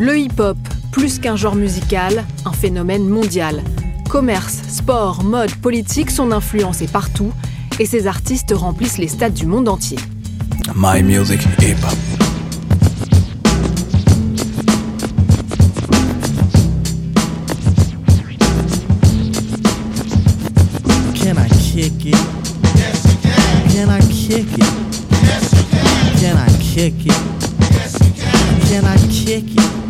Le hip-hop, plus qu'un genre musical, un phénomène mondial. Commerce, sport, mode, politique, son influence est partout et ses artistes remplissent les stades du monde entier. My music, hip hop. Can I kick it? Yes, you can. Can I kick it? Yes, you can. Can I kick it? Yes, you can. Can I kick it?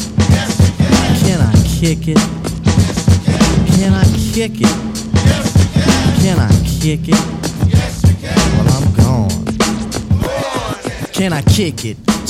Can. I kick it? Can. I kick it? Can. I kick it? Well, I'm gone. Can I kick it?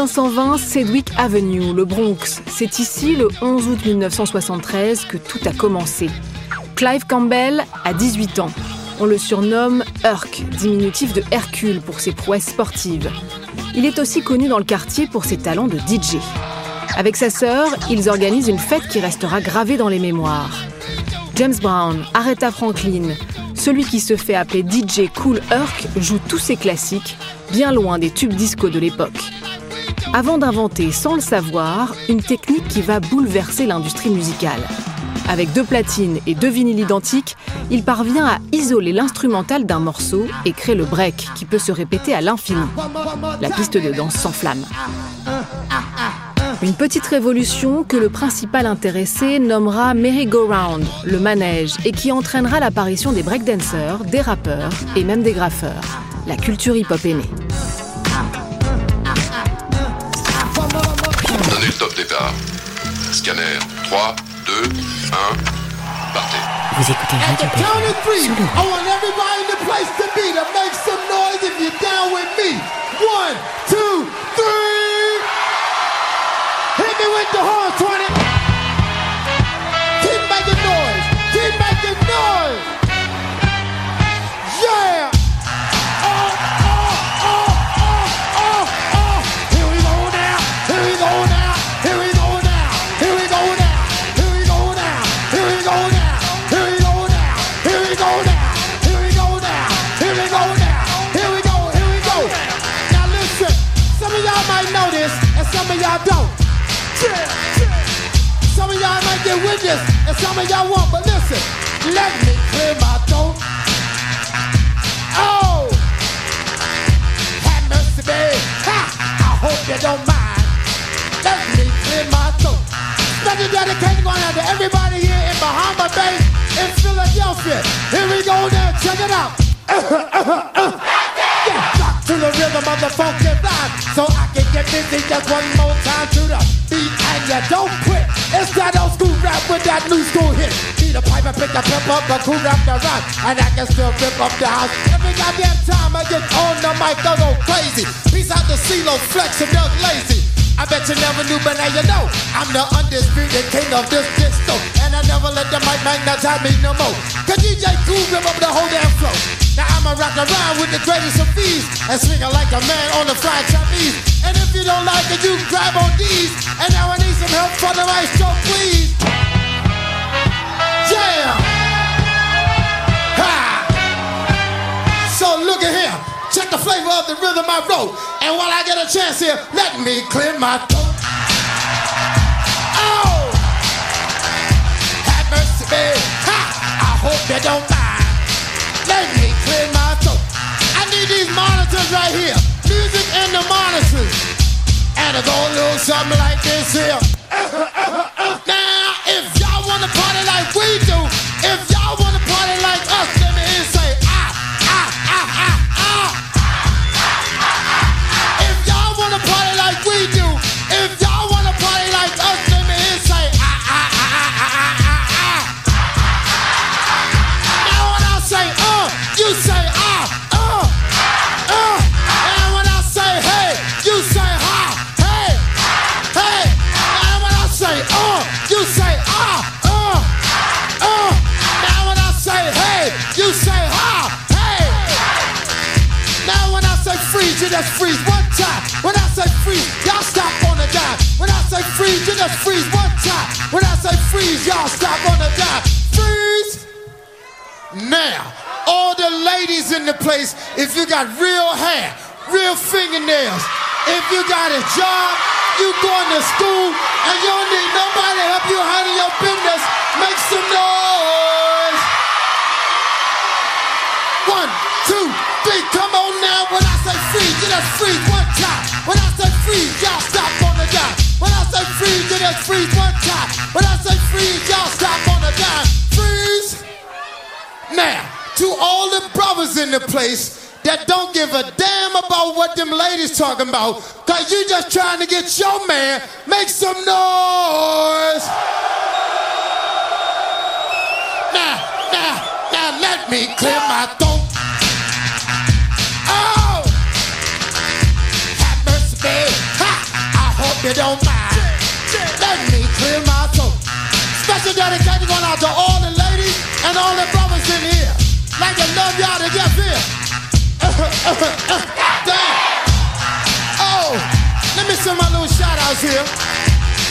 1520, Sedgwick Avenue, le Bronx. C'est ici, le 11 août 1973, que tout a commencé. Clive Campbell a 18 ans. On le surnomme Herc, diminutif de Hercule pour ses prouesses sportives. Il est aussi connu dans le quartier pour ses talents de DJ. Avec sa sœur, ils organisent une fête qui restera gravée dans les mémoires. James Brown, Aretha Franklin, celui qui se fait appeler DJ Cool Herc joue tous ses classiques, bien loin des tubes disco de l'époque. Avant d'inventer, sans le savoir, une technique qui va bouleverser l'industrie musicale. Avec deux platines et deux vinyles identiques, il parvient à isoler l'instrumental d'un morceau et crée le break qui peut se répéter à l'infini. La piste de danse s'enflamme. Une petite révolution que le principal intéressé nommera merry-go-round, le manège, et qui entraînera l'apparition des breakdancers, des rappeurs et même des graffeurs. La culture hip-hop est née. Scanner 3, 2, 1, partez. Vous écoutez Radio Count of three. I want everybody in the place to be to make some noise if you're down with me. One, two, three. Hit me with the horn, this, and some of y'all won't. But listen, let me clear my throat. Oh, have mercy, babe. Ha! I hope you don't mind. Let me clear my throat. Special dedication going out to everybody here in Bahama Bay, in Philadelphia. Here we go now. Check it out. To the rhythm of the funky vibe, so I can get busy just one more time to the beat, and you don't quit. It's that old school rap with that new school hit. Need a pipe and pick a pimp up, a cool rap the rhyme, and I can still rip up the house. Every goddamn time I get on the mic, I go crazy. Peace out to CeeLo, Flex, and Doug Lazy. I bet you never knew, but now you know. I'm the undisputed king of this disco. And I never let the mic magnetize me no more. Cause DJ Kool rip up the whole damn flow. Rock around with the greatest of ease and swing like a man on the fried Chinese. And if you don't like it, you can grab on these. And now I need some help from the maestro, please. Yeah. Ha. So look at here. Check the flavor of the rhythm I wrote. And while I get a chance here, let me clear my throat. Oh! Have mercy, babe. Ha! I hope you don't mind. Let me clear my these monitors right here. Music and the monitors. And it go a little something like this here. now, if y'all wanna party like we do, if y'all wanna party like us, let me hear say ah, ah, ah, ah, ah. If y'all wanna party like we do, if y'all wanna party like us, let me hear say ah, ah, ah, ah, ah, ah, ah. Now when I say uh, you say freeze, you just freeze one time. When I say freeze, y'all stop on the dime. Freeze. Now, all the ladies in the place, if you got real hair, real fingernails, if you got a job, you going to school, and you don't need nobody to help you handle your business, make some noise. One, two, three, come on now. When I say freeze, you just freeze one time. When I say freeze, y'all stop on the dime. When I say freeze, you just freeze one time. When I say freeze, y'all stop on the dime. Freeze. Now, to all the brothers in the place that don't give a damn about what them ladies talking about, cause you just trying to get your man, make some noise. Now, now, now let me clear my throat. Oh! Have mercy. Ha! I hope you don't Special dedication going out to all the ladies and all the brothers in here. Like to love y'all to death here. Damn. Oh, let me send my little shout outs here.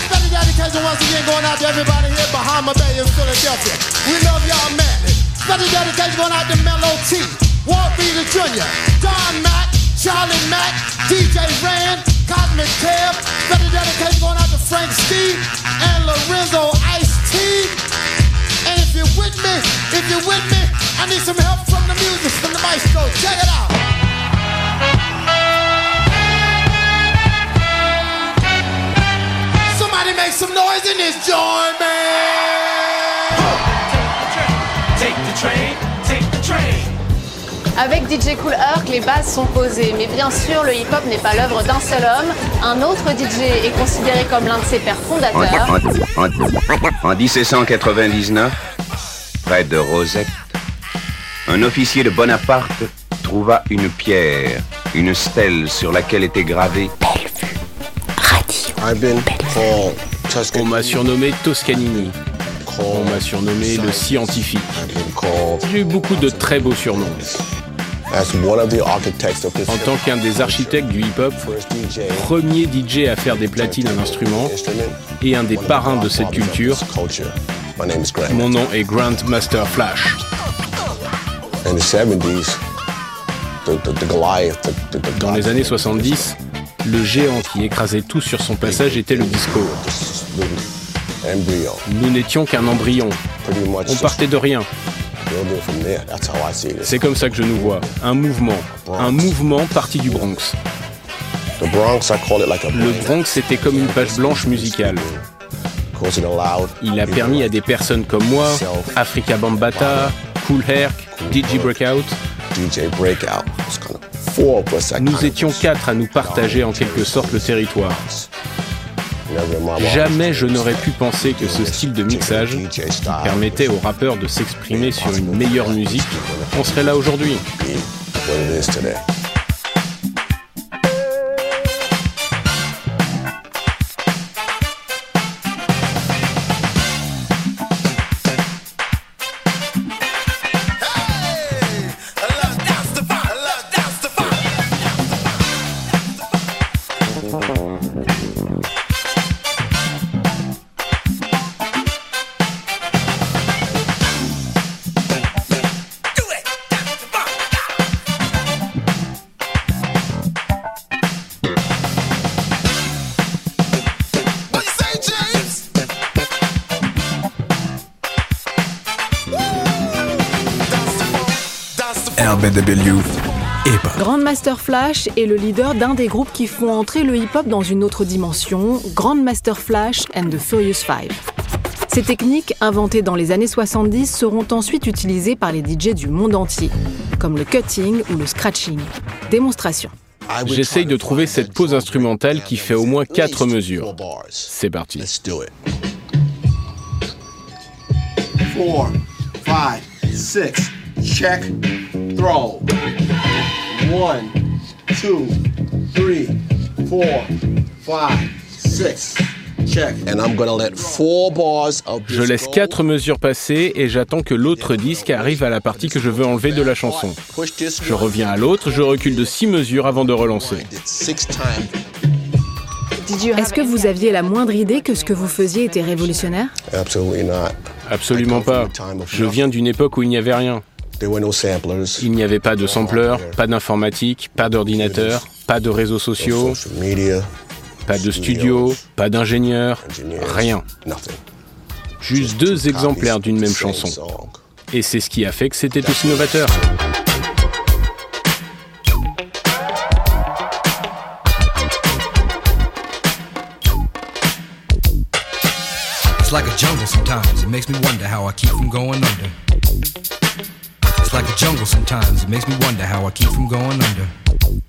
Special dedication once again going out to everybody here Bahama Bay in Philadelphia. We love y'all madly. Special dedication going out to Mellow T, Walt Beater Jr., Don Mack, Charlie Mack, DJ Rand, Cosmic Kev. Special dedication going out to Frank Steve and Lorenzo Ice T. And if you're with me, if you're with me, I need some help from the music, from the maestro. Check it out. Somebody make some noise in this joint, man. Avec DJ Cool Herc, les bases sont posées, mais bien sûr, le hip-hop n'est pas l'œuvre d'un seul homme. Un autre DJ est considéré comme l'un de ses pères fondateurs. En, en- en 1799, près de Rosette, un officier de Bonaparte trouva une pierre, une stèle sur laquelle était gravé On m'a surnommé Toscanini. On m'a surnommé le scientifique. J'ai eu beaucoup de très beaux surnoms. En tant qu'un des architectes du hip-hop, premier DJ à faire des platines à l'instrument et un des parrains de cette culture, mon nom est Grant Master Flash. Dans les années 70, le géant qui écrasait tout sur son passage était le disco. Nous n'étions qu'un embryon. On partait de rien. C'est comme ça que je nous vois. Un mouvement. Un mouvement parti du Bronx. Le Bronx était comme une page blanche musicale. Il a permis à des personnes comme moi, Africa Bambata, Cool Herc, DJ Breakout, nous étions quatre à nous partager en quelque sorte le territoire. Jamais je n'aurais pu penser que ce style de mixage, permettait aux rappeurs de s'exprimer sur une meilleure musique, on serait là aujourd'hui. Grandmaster Flash est le leader d'un des groupes qui font entrer le hip-hop dans une autre dimension, Grandmaster Flash and the Furious Five. Ces techniques, inventées dans les années 70, seront ensuite utilisées par les DJ du monde entier, comme le cutting ou le scratching. Démonstration. J'essaye de trouver cette pause instrumentale qui fait au moins 4 mesures. C'est parti. 4, 5, 6, check, throw. 1, 2, 3, 4, 5, 6. Je laisse quatre mesures passer et j'attends que l'autre disque arrive à la partie que je veux enlever de la chanson. Je reviens à l'autre, je recule de six mesures avant de relancer. Est-ce que vous aviez la moindre idée que ce que vous faisiez était révolutionnaire? Absolument pas. Je viens d'une époque où il n'y avait rien. Il n'y avait pas de sampleurs, pas d'informatique, pas d'ordinateur, pas de réseaux sociaux, pas de studio, pas d'ingénieur, rien. Juste deux exemplaires d'une même chanson. Et c'est ce qui a fait que c'était aussi novateur. It's like a jungle sometimes. It makes me wonder how I keep from going under. Jungle sometimes. It makes me wonder how I keep from going under.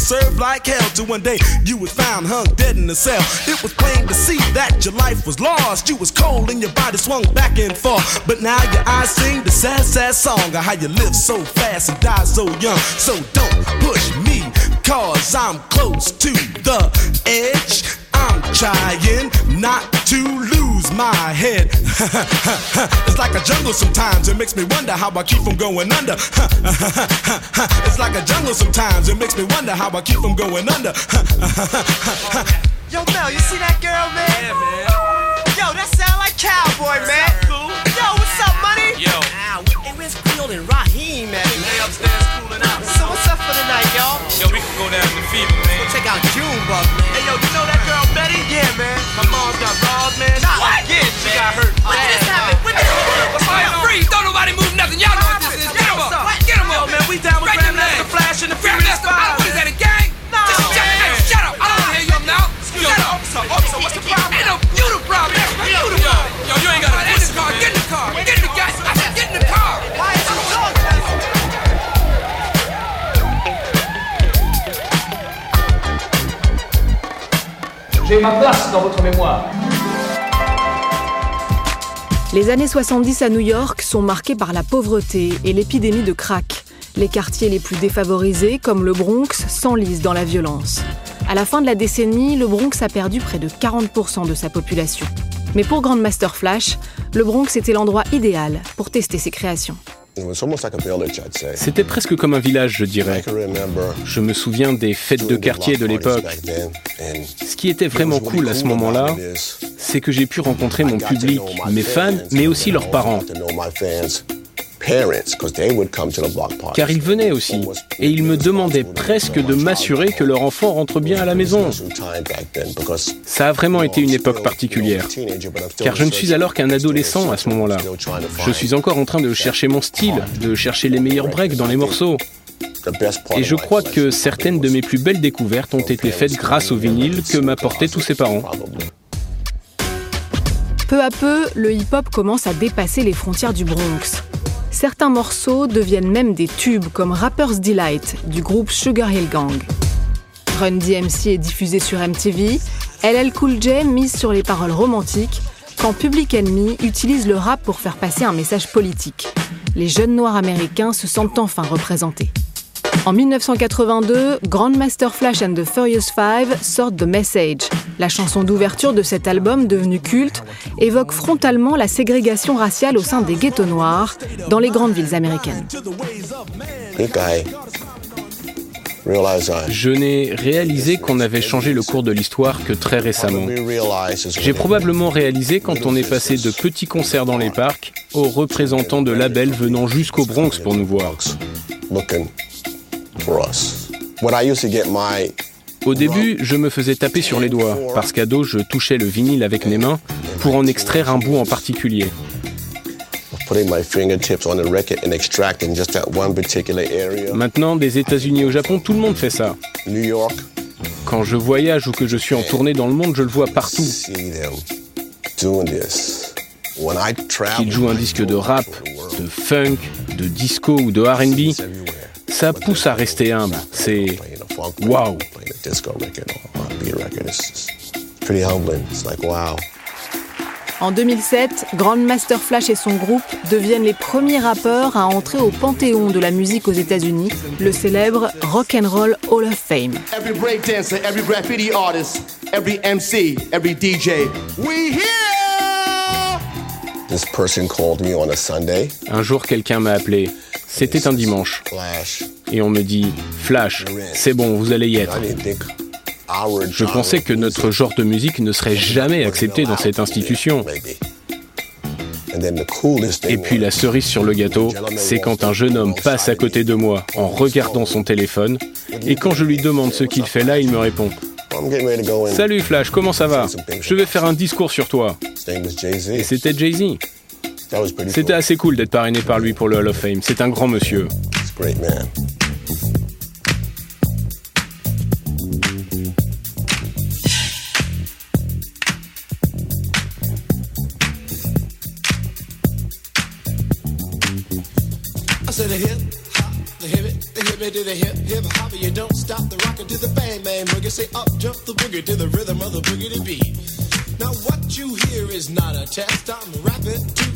to serve like hell. Till one day you was found hung dead in a cell. It was plain to see that your life was lost. You was cold and your body swung back and forth. But now your eyes sing the sad, sad song of how you live so fast and die so young. So don't push me, cause I'm close to the edge. I'm trying not to lose my head. it's like a jungle sometimes, it makes me wonder how I keep from going under. it's like a jungle sometimes, it makes me wonder how I keep from going under. Yo, Mel, you see that girl, man? Yeah, man. Yo, that sound like cowboy, man. Cool. Yo, what's up, money? Yo. Ah, hey, where's Field and Raheem, man? They upstairs cooling out. So what's up for the night, y'all? Yo, we can go down to Fever, man. Go check out Junebug, man. Hey, yo, you know that girl Betty? Yeah, man. My mom got robbed, man. Nah, what? Yeah, she got hurt. When did this happen? When did this happen? What's going on? Freeze! Don't nobody move nothing. Y'all know what this Ma place dans votre mémoire. Les années 70 à New York sont marquées par la pauvreté et l'épidémie de crack. Les quartiers les plus défavorisés, comme le Bronx, s'enlisent dans la violence. À la fin de la décennie, le Bronx a perdu près de 40% de sa population. Mais pour Grandmaster Flash, le Bronx était l'endroit idéal pour tester ses créations. C'était presque comme un village, je dirais. Je me souviens des fêtes de quartier de l'époque. Ce qui était vraiment cool à ce moment-là, c'est que j'ai pu rencontrer mon public, mes fans, mais aussi leurs parents. Car ils venaient aussi, et ils me demandaient presque de m'assurer que leur enfant rentre bien à la maison. Ça a vraiment été une époque particulière, car je ne suis alors qu'un adolescent à ce moment-là. Je suis encore en train de chercher mon style, de chercher les meilleurs breaks dans les morceaux. Et je crois que certaines de mes plus belles découvertes ont été faites grâce au vinyle que m'apportaient tous ses parents. Peu à peu, le hip-hop commence à dépasser les frontières du Bronx. Certains morceaux deviennent même des tubes comme Rapper's Delight du groupe Sugar Hill Gang. Run DMC est diffusé sur MTV, LL Cool J mise sur les paroles romantiques, quand Public Enemy utilise le rap pour faire passer un message politique. Les jeunes noirs américains se sentent enfin représentés. En 1982, Grandmaster Flash and the Furious Five sortent The Message. La chanson d'ouverture de cet album, devenu culte, évoque frontalement la ségrégation raciale au sein des ghettos noirs dans les grandes villes américaines. Je n'ai réalisé qu'on avait changé le cours de l'histoire que très récemment. J'ai probablement réalisé quand on est passé de petits concerts dans les parcs aux représentants de labels venant jusqu'au Bronx pour nous voir. Au début, je me faisais taper sur les doigts, parce qu'à dos, je touchais le vinyle avec mes mains pour en extraire un bout en particulier. Maintenant, des États-Unis au Japon, tout le monde fait ça. New York. Quand je voyage ou que je suis en tournée dans le monde, je le vois partout. Qu'ils jouent un disque de rap, de funk, de disco ou de RB, ça pousse à rester humble. C'est waouh! En 2007, Grandmaster Flash et son groupe deviennent les premiers rappeurs à entrer au panthéon de la musique aux États-Unis, le célèbre Rock and Roll Hall of Fame. Every breakdancer, every graffiti artist, every MC, every DJ, we here! This person called me on a Sunday. Un jour, quelqu'un m'a appelé. C'était un dimanche. Et on me dit Flash, c'est bon, vous allez y être. Je pensais que notre genre de musique ne serait jamais accepté dans cette institution. Et puis la cerise sur le gâteau, c'est quand un jeune homme passe à côté de moi en regardant son téléphone, et quand je lui demande ce qu'il fait là, il me répond Salut Flash, comment ça va? Je vais faire un discours sur toi. Et c'était Jay-Z. C'était assez cool d'être parrainé par lui pour le Hall of Fame. C'est un grand monsieur. To the hip hip hop. You don't stop the to the bang bang boogie. Say up jump the boogie to the rhythm of the boogie to beat. Now what you hear is not a test. I'm rapping to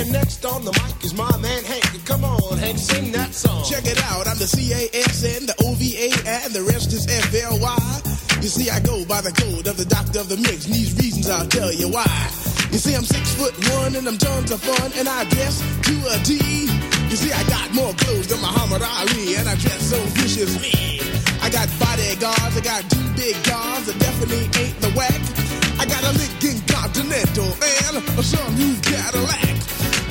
And next on the mic is my man Hank. Come on, Hank, sing that song. Check it out, I'm the C-A-S-N, the O-V-A, and the rest is F-L-Y. You see, I go by the code of the doctor of the mix, and these reasons I'll tell you why. You see, I'm six foot one, and I'm tons of fun, and I dress to a T. You see, I got more clothes than Muhammad Ali, and I dress so viciously. I got bodyguards, I got two big guns, that definitely ain't the whack. I got a Lincoln Continental and a new Cadillac.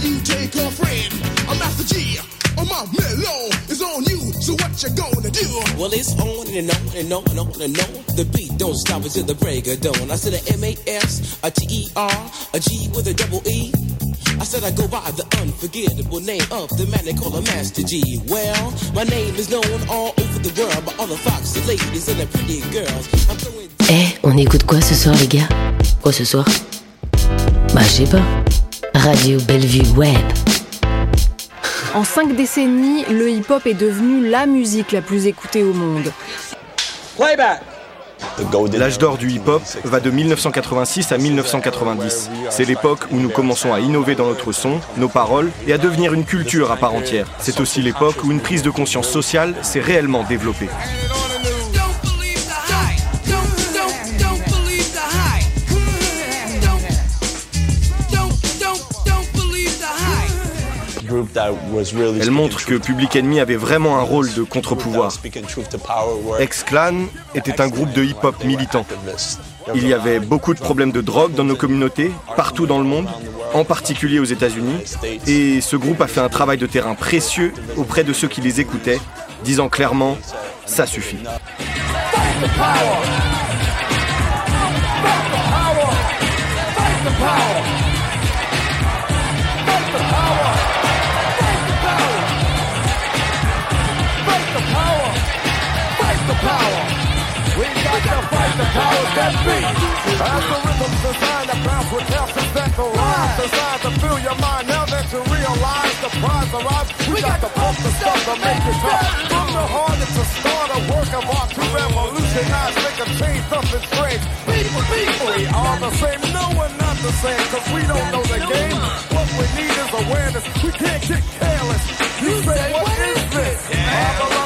then you take her friend. I'm Master G, on my mellow is on you. So what you gonna do? Well, it's on and on and on and on and on. The beat don't stop until the break of dawn. I said a M A S, a T E R, a G with a double E. I said I go by the unforgettable name of the man they call a Master G. Well, my name is known all over the world by all the foxy ladies and the pretty girls. I'm throwing Eh, on écoute quoi ce soir, les gars Quoi ce soir Bah, je sais pas. Radio Bellevue Web. En cinq décennies, le hip-hop est devenu la musique la plus écoutée au monde. Playback. L'âge d'or du hip-hop va de 1986 à 1990. C'est l'époque où nous commençons à innover dans notre son, nos paroles et à devenir une culture à part entière. C'est aussi l'époque où une prise de conscience sociale s'est réellement développée. Elle montre que Public Enemy avait vraiment un rôle de contre-pouvoir. Ex-Clan était un groupe de hip-hop militant. Il y avait beaucoup de problèmes de drogue dans nos communautés, partout dans le monde, en particulier aux États-Unis, et ce groupe a fait un travail de terrain précieux auprès de ceux qui les écoutaient, disant clairement ça suffit. power. We got to fight the powers that be. As the rhythm's designed to bounce with and that the rhymes designed to fill your mind now that you realize. the prize arrives, we got to pump the stuff to make it tough. From the heart, it's a start, a work of art to revolutionize, make a change, something strange. People, people, we are the same. No, we're not the same, cause we don't know the game. What we need is awareness. We can't get careless. You say, what is this? Our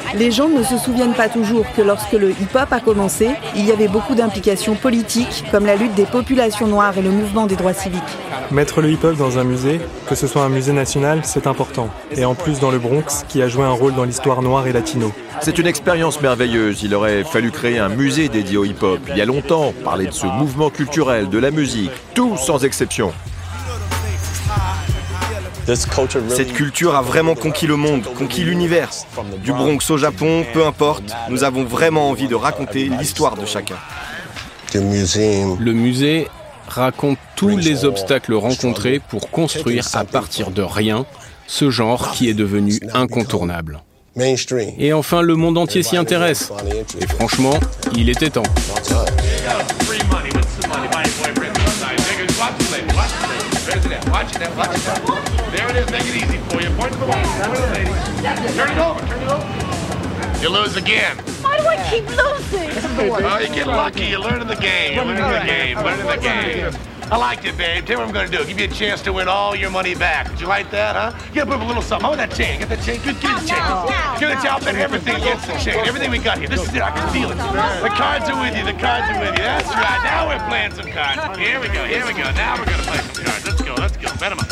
Les gens ne se souviennent pas toujours que lorsque le hip-hop a commencé, il y avait beaucoup d'implications politiques, comme la lutte des populations noires et le mouvement des droits civiques. Mettre le hip-hop dans un musée, que ce soit un musée national, c'est important. Et en plus dans le Bronx, qui a joué un rôle dans l'histoire noire et latino. C'est une expérience merveilleuse. Il aurait fallu créer un musée dédié au hip-hop il y a longtemps, parler de ce mouvement culturel, de la musique, tout sans exception. Cette culture a vraiment conquis le monde, conquis l'univers. Du Bronx au Japon, peu importe, nous avons vraiment envie de raconter l'histoire de chacun. Le musée raconte tous les obstacles rencontrés pour construire à partir de rien ce genre qui est devenu incontournable. Et enfin, le monde entier s'y intéresse. Et franchement, il était temps. Watch it, watch it. There it is, make it easy for you. Point to the wall. Turn it over, turn it over. You lose again. Why do I keep losing? Oh, you get lucky. You're learning the game. You're learning the game. Learning the game. I liked it, babe. Tell me what I'm gonna do. Give you a chance to win all your money back. Did you like that, huh? You gotta put a little something. About that chain? Get that chain. Get, get the chain. Get the chain. Bet everything against the chain. Everything we got here. This is it. I can feel it. The cards are with you. The cards are with you. That's right. Now we're playing some cards. Here we go. Here we go. Now we're gonna play some cards. Let's go. Let's go. Bet 'em up.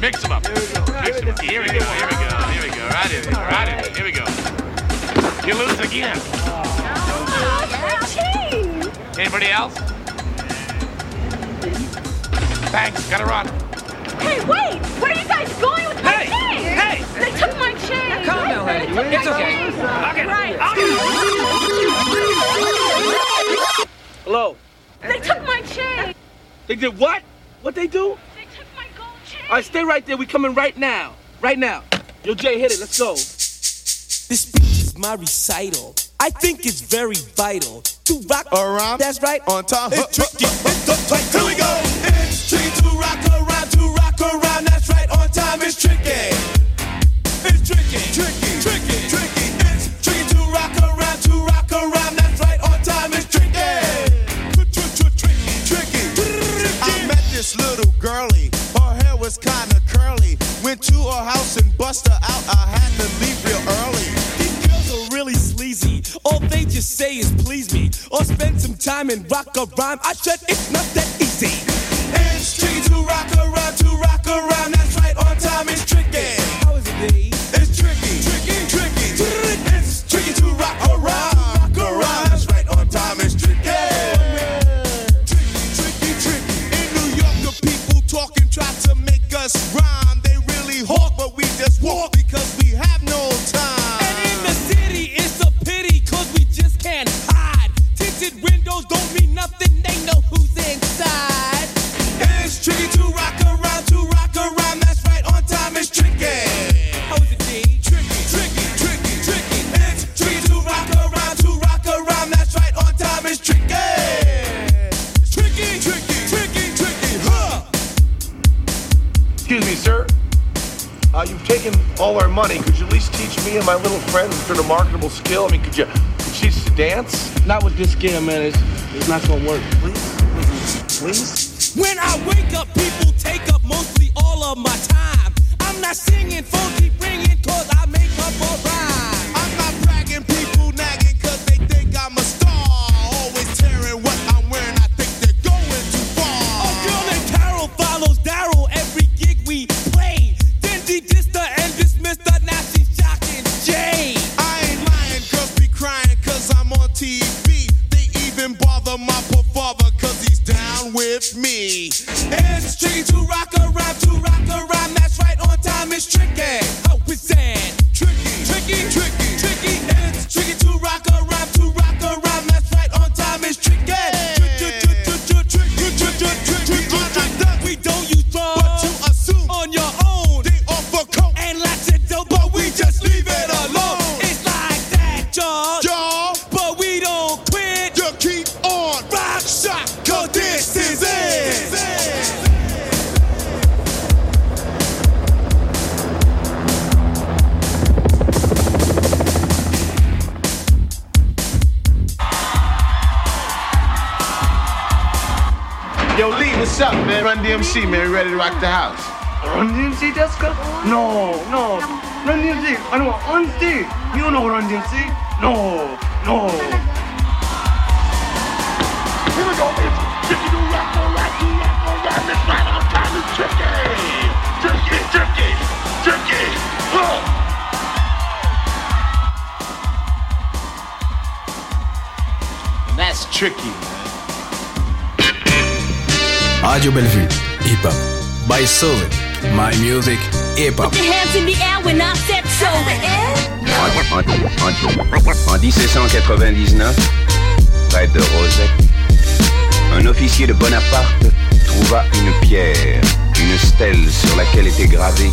Mix them up. Mix them up. Here we go. Here we go. Here we go. Right in. Right in. Here we go. You lose again. Anybody else? Thanks. Gotta run. Hey, wait! Where are you guys going with my Hey! chain? Hey! They took my chain! Calm down, honey. They It's my okay. I'll get it. Right. I'll Hello. They took my chain! They did what? What they do? They took my gold chain! All right, stay right there. We coming right now. Right now. Yo, Jay, hit it. Let's go. This speech is my recital. I think it's very vital to rock around. That's right. On top. It's tricky. Her hair was kinda curly. Went to her house and bust her out. I had to leave real early. Say is please me. Or spend some time and rock a rhyme. I said it's not that easy. Tricky Scam, man. It's, it's not gonna work. Please? Please? When Yo, Lee, what's up, man? Run DMC, man. We ready to rock the house. Run DMC, Jessica? No, no. Run DMC. I know Run DMC. You don't know Run DMC? No, no. Here we go, bitch. If you do rock, go rock, do rock, go rock. It's I'm kinda tricky. Tricky, tricky, tricky. Huh. And that's tricky. Radio Bellevue, hip-hop. By Soul, my music, hip-hop. En 1799, près de Rosette, un officier de Bonaparte trouva une pierre, une stèle sur laquelle était gravée